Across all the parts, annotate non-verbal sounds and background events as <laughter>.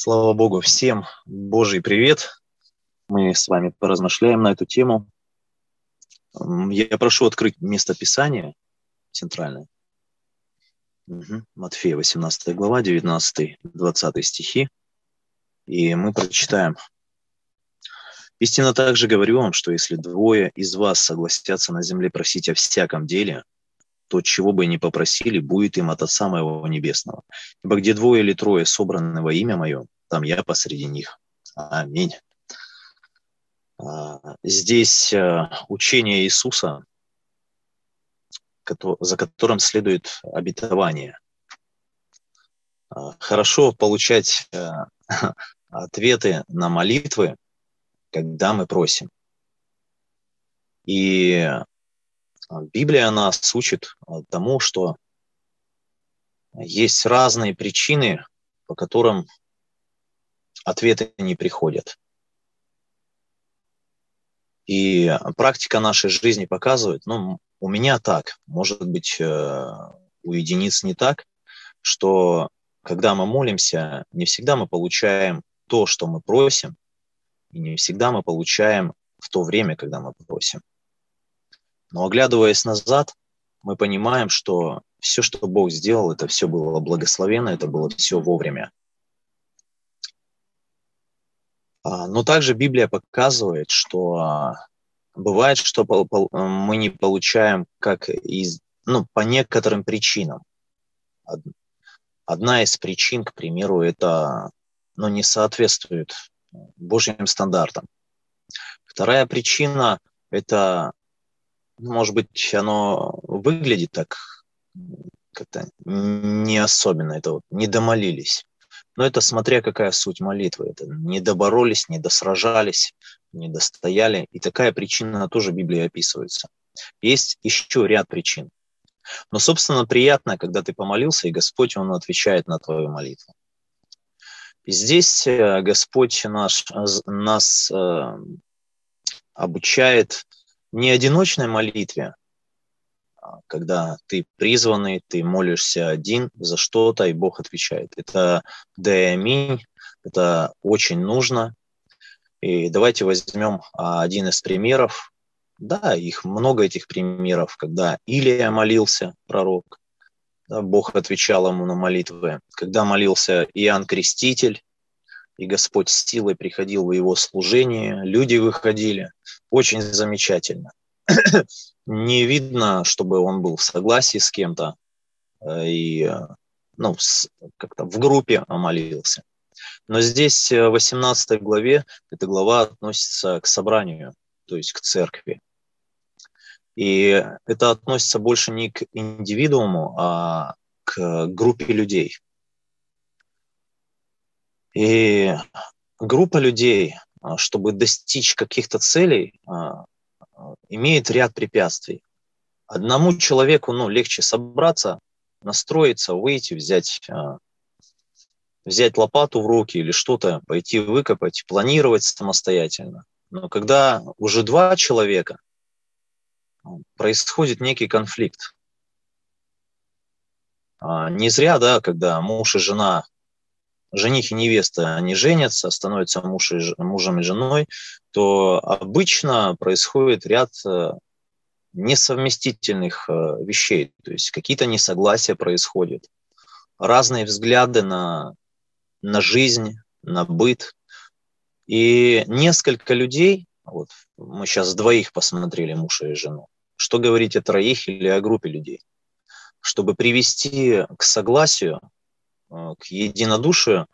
Слава Богу, всем Божий привет. Мы с вами поразмышляем на эту тему. Я прошу открыть место Писания центральное. Угу. Матфея, 18 глава, 19-20 стихи. И мы прочитаем. «Истинно также говорю вам, что если двое из вас согласятся на земле просить о всяком деле, то, чего бы ни попросили, будет им от Отца Моего Небесного. Ибо где двое или трое собраны во имя Мое, там я посреди них. Аминь. А, здесь э, учение Иисуса, за которым следует обетование. А, хорошо получать э, <laughs> ответы на молитвы, когда мы просим. И Библия нас учит а, тому, что есть разные причины, по которым ответы не приходят. И практика нашей жизни показывает, ну, у меня так, может быть, э, у единиц не так, что когда мы молимся, не всегда мы получаем то, что мы просим, и не всегда мы получаем в то время, когда мы просим. Но оглядываясь назад, мы понимаем, что все, что Бог сделал, это все было благословенно, это было все вовремя. А, но также Библия показывает, что а, бывает, что мы не получаем как из, ну, по некоторым причинам. Одна из причин, к примеру, это ну, не соответствует Божьим стандартам. Вторая причина – это может быть, оно выглядит так как-то не особенно, это вот не домолились. Но это смотря какая суть молитвы. Это не доборолись, не досражались, не достояли. И такая причина тоже в Библии описывается. Есть еще ряд причин. Но, собственно, приятно, когда ты помолился, и Господь, Он отвечает на твою молитву. И здесь э, Господь наш, нас э, обучает не одиночной молитве, а когда ты призванный, ты молишься один за что-то, и Бог отвечает. Это да это очень нужно. И давайте возьмем а, один из примеров. Да, их много этих примеров, когда Илия молился, пророк, да, Бог отвечал ему на молитвы. Когда молился Иоанн Креститель, и Господь силой приходил в его служение, люди выходили. Очень замечательно. <clears throat> Не видно, чтобы он был в согласии с кем-то э, и э, ну, как-то в группе молился. Но здесь э, в 18 главе эта глава относится к собранию, то есть к церкви. И это относится больше не к индивидууму, а к группе людей. И группа людей, а, чтобы достичь каких-то целей, а, а, имеет ряд препятствий. Одному человеку ну, легче собраться, настроиться, выйти, взять, взять лопату в руки или что-то, пойти выкопать, планировать самостоятельно. Но когда уже два человека, происходит некий конфликт. Не зря, да, когда муж и жена жених и невеста, они женятся, становятся муж и, мужем и женой, то обычно происходит ряд э, несовместительных э, вещей, то есть какие-то несогласия происходят, разные взгляды на, на жизнь, на быт. И несколько людей, вот мы сейчас двоих посмотрели, мужа и жену, что говорить о троих или о группе людей, чтобы привести к согласию, к единодушию,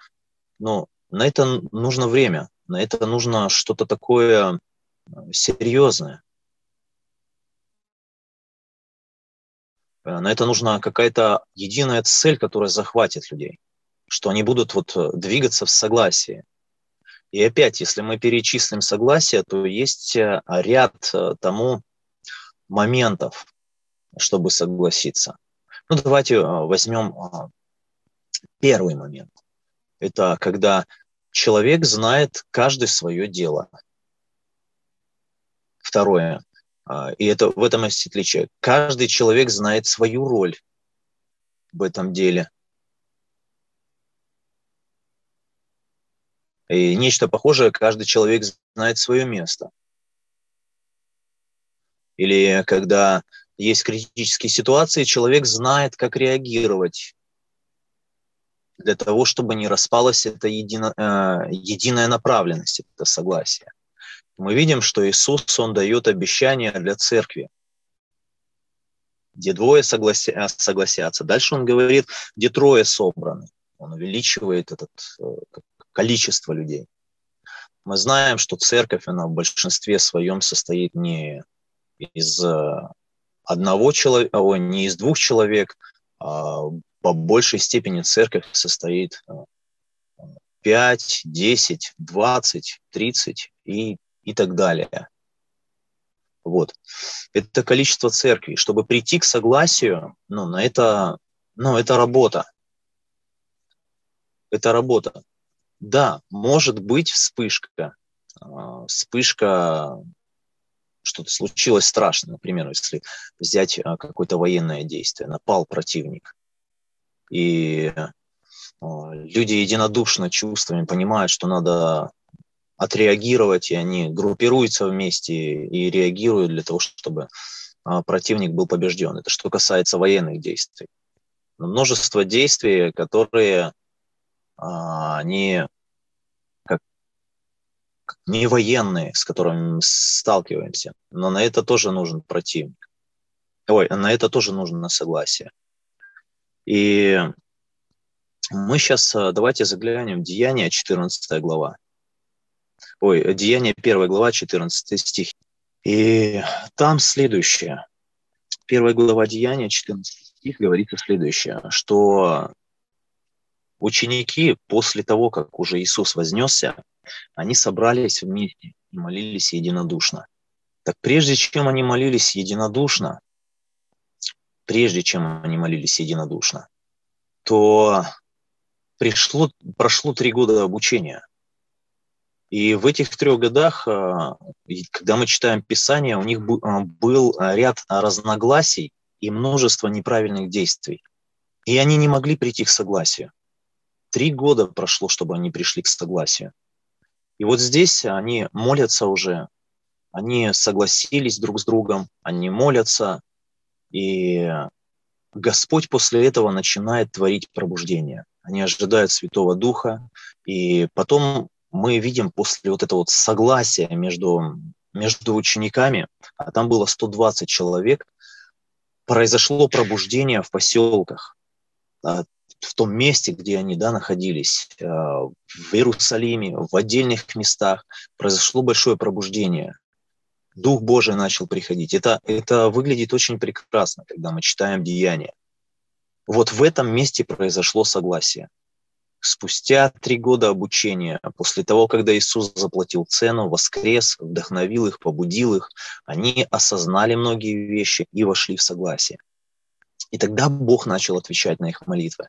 но на это нужно время, на это нужно что-то такое э, серьезное. Э, на это нужна какая-то единая цель, которая захватит людей, что они будут вот двигаться в согласии. И опять, если мы перечислим согласие, то есть ряд тому моментов, чтобы согласиться. Ну, давайте возьмем Первый момент – это когда человек знает каждый свое дело. Второе, а, и это в этом есть отличие, каждый человек знает свою роль в этом деле. И нечто похожее, каждый человек знает свое место. Или когда есть критические ситуации, человек знает, как реагировать для того, чтобы не распалась эта едино, э, единая направленность, это согласие. Мы видим, что Иисус, Он дает обещание для церкви, где двое соглася, согласятся. Дальше Он говорит, где трое собраны. Он увеличивает это э, количество людей. Мы знаем, что церковь, она в большинстве своем состоит не из э, одного человека, не из двух человек, а по большей степени церковь состоит 5, 10, 20, 30 и, и так далее. Вот. Это количество церквей. Чтобы прийти к согласию, ну, на это, ну, это работа. Это работа. Да, может быть вспышка. А, вспышка, что-то случилось страшное, например, если взять а, какое-то военное действие, напал противник – и а, люди единодушно чувствами понимают, что надо отреагировать, и они группируются вместе и реагируют для того, чтобы а, противник был побежден. Это что касается военных действий. Но множество действий, которые не, как, не военные, с которыми мы сталкиваемся, но на это тоже нужен противник. Ой, на это тоже нужно согласие. И мы сейчас э, давайте заглянем в Деяния, 14 глава. Ой, Деяния, 1 глава, 14 стих. И там следующее. Первая глава Деяния, 14 стих, говорится следующее, что ученики после того, как уже Иисус вознесся, они собрались вместе и молились единодушно. Так прежде чем они молились единодушно, прежде чем они молились единодушно, то пришло, прошло три года обучения. И в этих трех годах, а, когда мы читаем Писание, у них а, был ряд разногласий и множество неправильных действий. И они не могли прийти к согласию. Три года прошло, чтобы они пришли к согласию. И вот здесь они молятся уже, они согласились друг с другом, они молятся, и Господь после этого начинает творить пробуждение. Они ожидают Святого Духа, и потом мы видим после вот этого вот согласия между, между учениками, а там было 120 человек, произошло пробуждение в поселках, а, в том месте, где они да, находились, а, в Иерусалиме, в отдельных местах, произошло большое пробуждение. Дух Божий начал приходить. Это, это выглядит очень прекрасно, когда мы читаем Деяния. Вот в этом месте произошло согласие. Спустя три года обучения, после того, когда Иисус заплатил цену, воскрес, вдохновил их, побудил их, они осознали многие вещи и вошли в согласие. И тогда Бог начал отвечать на их молитвы.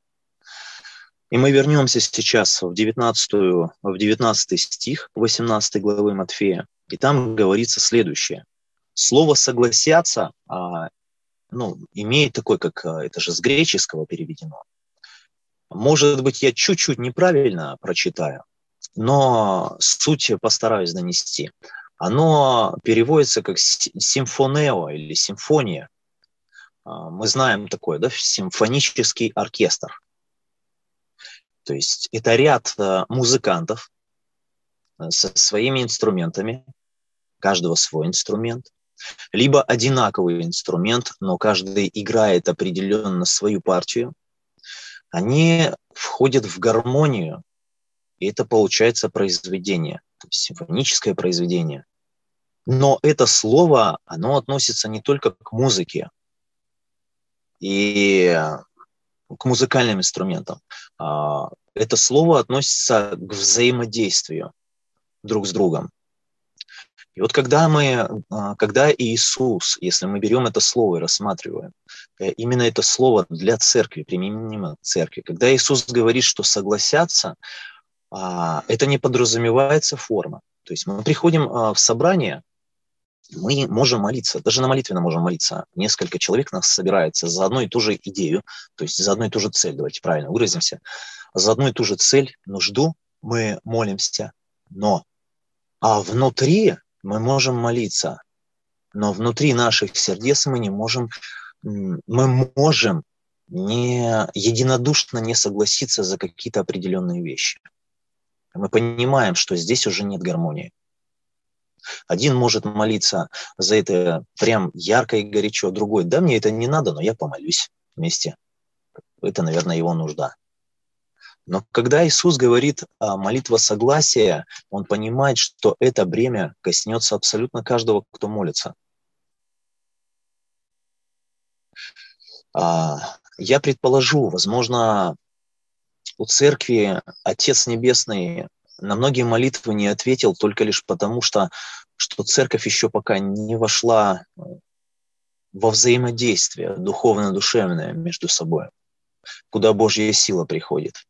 И мы вернемся сейчас в 19, в 19 стих 18 главы Матфея. И там говорится следующее. Слово «согласятся» а, ну, имеет такой, как а, это же с греческого переведено. Может быть, я чуть-чуть неправильно прочитаю, но суть постараюсь донести. Оно переводится как симфонео или симфония. А, мы знаем такое, да, симфонический оркестр. То есть это ряд музыкантов, со своими инструментами, каждого свой инструмент, либо одинаковый инструмент, но каждый играет определенно свою партию, они входят в гармонию, и это получается произведение, то есть симфоническое произведение. Но это слово, оно относится не только к музыке и к музыкальным инструментам. А, это слово относится к взаимодействию друг с другом. И вот когда мы, а, когда Иисус, если мы берем это слово и рассматриваем, э, именно это слово для церкви, применимо церкви, когда Иисус говорит, что согласятся, а, это не подразумевается форма. То есть мы приходим а, в собрание, мы можем молиться, даже на молитве мы можем молиться. Несколько человек нас собирается за одну и ту же идею, то есть за одну и ту же цель, давайте правильно выразимся, за одну и ту же цель, нужду, мы молимся, но а внутри мы можем молиться, но внутри наших сердец мы не можем, мы можем не единодушно не согласиться за какие-то определенные вещи. Мы понимаем, что здесь уже нет гармонии. Один может молиться за это прям ярко и горячо, другой, да, мне это не надо, но я помолюсь вместе. Это, наверное, его нужда. Но когда Иисус говорит о молитва согласия, он понимает, что это бремя коснется абсолютно каждого, кто молится. А, я предположу, возможно, у церкви Отец Небесный на многие молитвы не ответил только лишь потому, что, что церковь еще пока не вошла э, во взаимодействие духовно-душевное между собой, куда Божья сила приходит.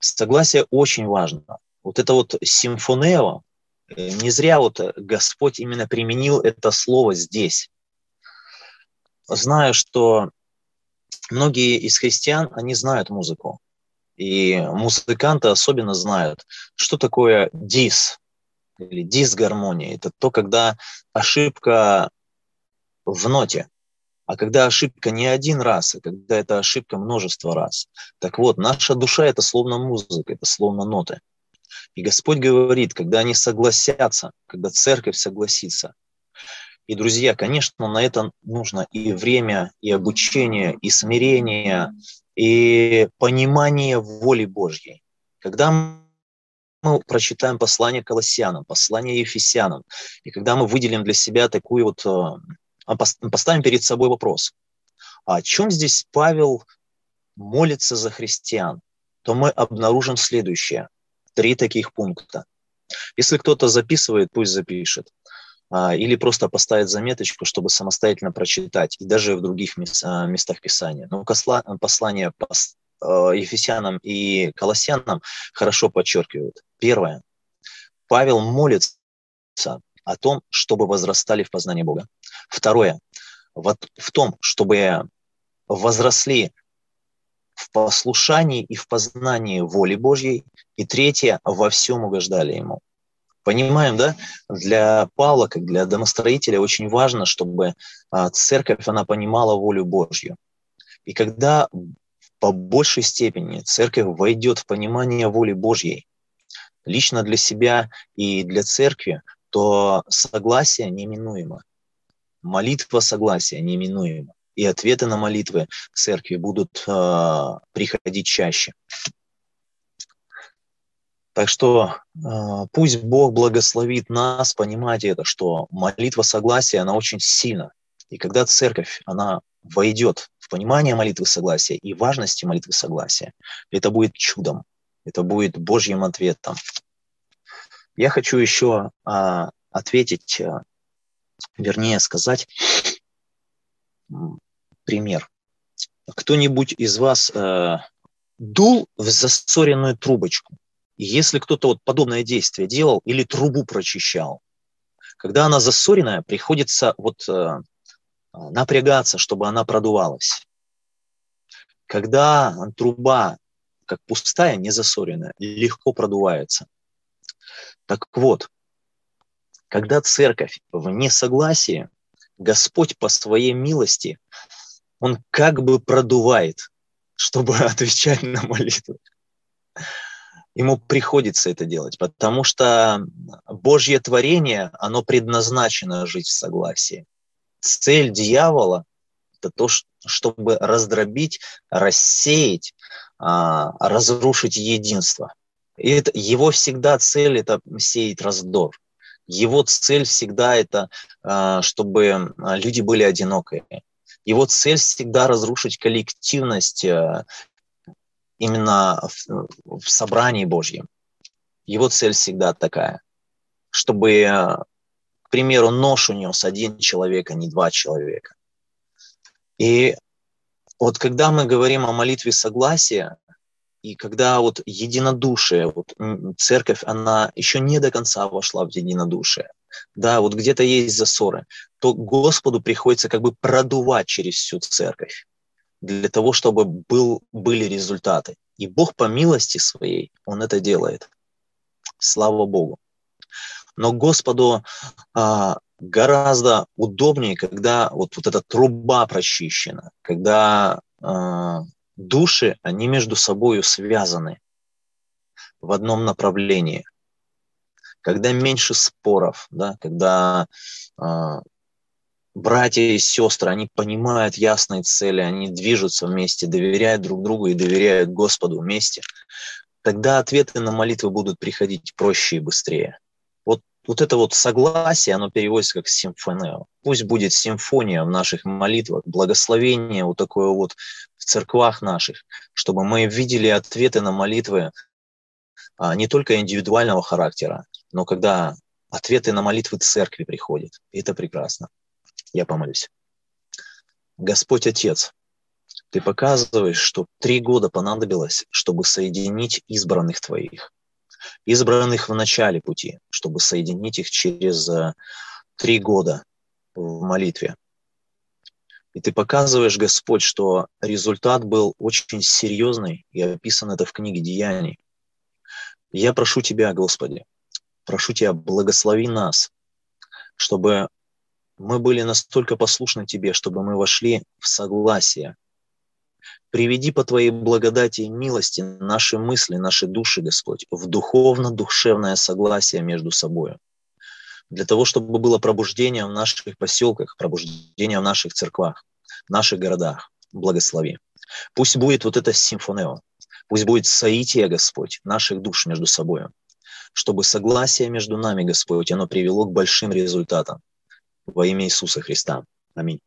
Согласие очень важно. Вот это вот симфонео, э, не зря вот Господь именно применил это слово здесь. Знаю, что многие из христиан, они знают музыку. И музыканты особенно знают, что такое дис или дисгармония. Это то, когда ошибка в ноте. А когда ошибка не один раз, а когда это ошибка множество раз. Так вот, наша душа – это словно музыка, это словно ноты. И Господь говорит, когда они согласятся, когда церковь согласится. И, друзья, конечно, на это нужно и время, и обучение, и смирение, и понимание воли Божьей. Когда мы прочитаем послание Колоссянам, послание Ефесянам, и когда мы выделим для себя такую вот, э, поставим перед собой вопрос, а о чем здесь Павел молится за христиан, то мы обнаружим следующее. Три таких пункта. Если кто-то записывает, пусть запишет. А, или просто поставить заметочку, чтобы самостоятельно прочитать, и даже в других а, местах Писания. Но послание а, Ефесянам и Колоссянам хорошо подчеркивают. Первое. Павел молится о том, чтобы возрастали в познании Бога. Второе. Вот в том, чтобы возросли в послушании и в познании воли Божьей. И третье, во всем угождали Ему. Понимаем, да? Для Павла, как для домостроителя, очень важно, чтобы а, церковь, она понимала волю Божью. И когда по большей степени церковь войдет в понимание воли Божьей, лично для себя и для церкви, то согласие неминуемо. Молитва согласия неминуема. И ответы на молитвы церкви будут э, приходить чаще. Так что э, пусть Бог благословит нас понимать это, что молитва согласия, она очень сильна. И когда церковь, она войдет в понимание молитвы согласия и важности молитвы согласия, это будет чудом, это будет Божьим ответом. Я хочу еще э, ответить, э, вернее сказать пример. Кто-нибудь из вас э, дул в засоренную трубочку? Если кто-то вот подобное действие делал или трубу прочищал, когда она засоренная, приходится вот э, напрягаться, чтобы она продувалась. Когда труба, как пустая, не засоренная, легко продувается. Так вот, когда церковь в несогласии, Господь по своей милости, Он как бы продувает, чтобы <laughs> отвечать на молитву ему приходится это делать, потому что Божье творение, оно предназначено жить в согласии. Цель дьявола – это то, чтобы раздробить, рассеять, а, разрушить единство. И это, его всегда цель – это сеять раздор. Его цель всегда это, а, чтобы люди были одинокие. Его цель всегда разрушить коллективность а, именно в, в собрании Божьем. Его цель всегда такая, чтобы, к примеру, нож унес один человек, а не два человека. И вот когда мы говорим о молитве согласия, и когда вот единодушие, вот церковь, она еще не до конца вошла в единодушие, да, вот где-то есть засоры, то Господу приходится как бы продувать через всю церковь для того, чтобы был, были результаты. И Бог по милости своей, Он это делает. Слава Богу. Но Господу а, гораздо удобнее, когда вот, вот эта труба прочищена, когда а, души, они между собой связаны в одном направлении. Когда меньше споров, да, когда а, братья и сестры, они понимают ясные цели, они движутся вместе, доверяют друг другу и доверяют Господу вместе, тогда ответы на молитвы будут приходить проще и быстрее. Вот, это вот согласие, оно переводится как симфония. Пусть будет симфония в наших молитвах, благословение вот такое вот в церквах наших, чтобы мы видели ответы на молитвы а, не только индивидуального характера, но когда ответы на молитвы церкви приходят. И это прекрасно. Я помолюсь. Господь Отец, Ты показываешь, что три года понадобилось, чтобы соединить избранных Твоих. Избранных в начале пути, чтобы соединить их через э, три года в молитве. И ты показываешь, Господь, что результат был очень серьезный, и описан это в книге Деяний. Я прошу Тебя, Господи, прошу Тебя, благослови нас, чтобы мы были настолько послушны Тебе, чтобы мы вошли в согласие. Приведи по Твоей благодати и милости наши мысли, наши души, Господь, в духовно-духовное согласие между собой. Для того, чтобы было пробуждение в наших поселках, пробуждение в наших церквах, в наших городах. Благослови. Пусть будет вот это симфонео, пусть будет соитие, Господь, наших душ между собой, чтобы согласие между нами, Господь, оно привело к большим результатам во имя Иисуса Христа. Аминь.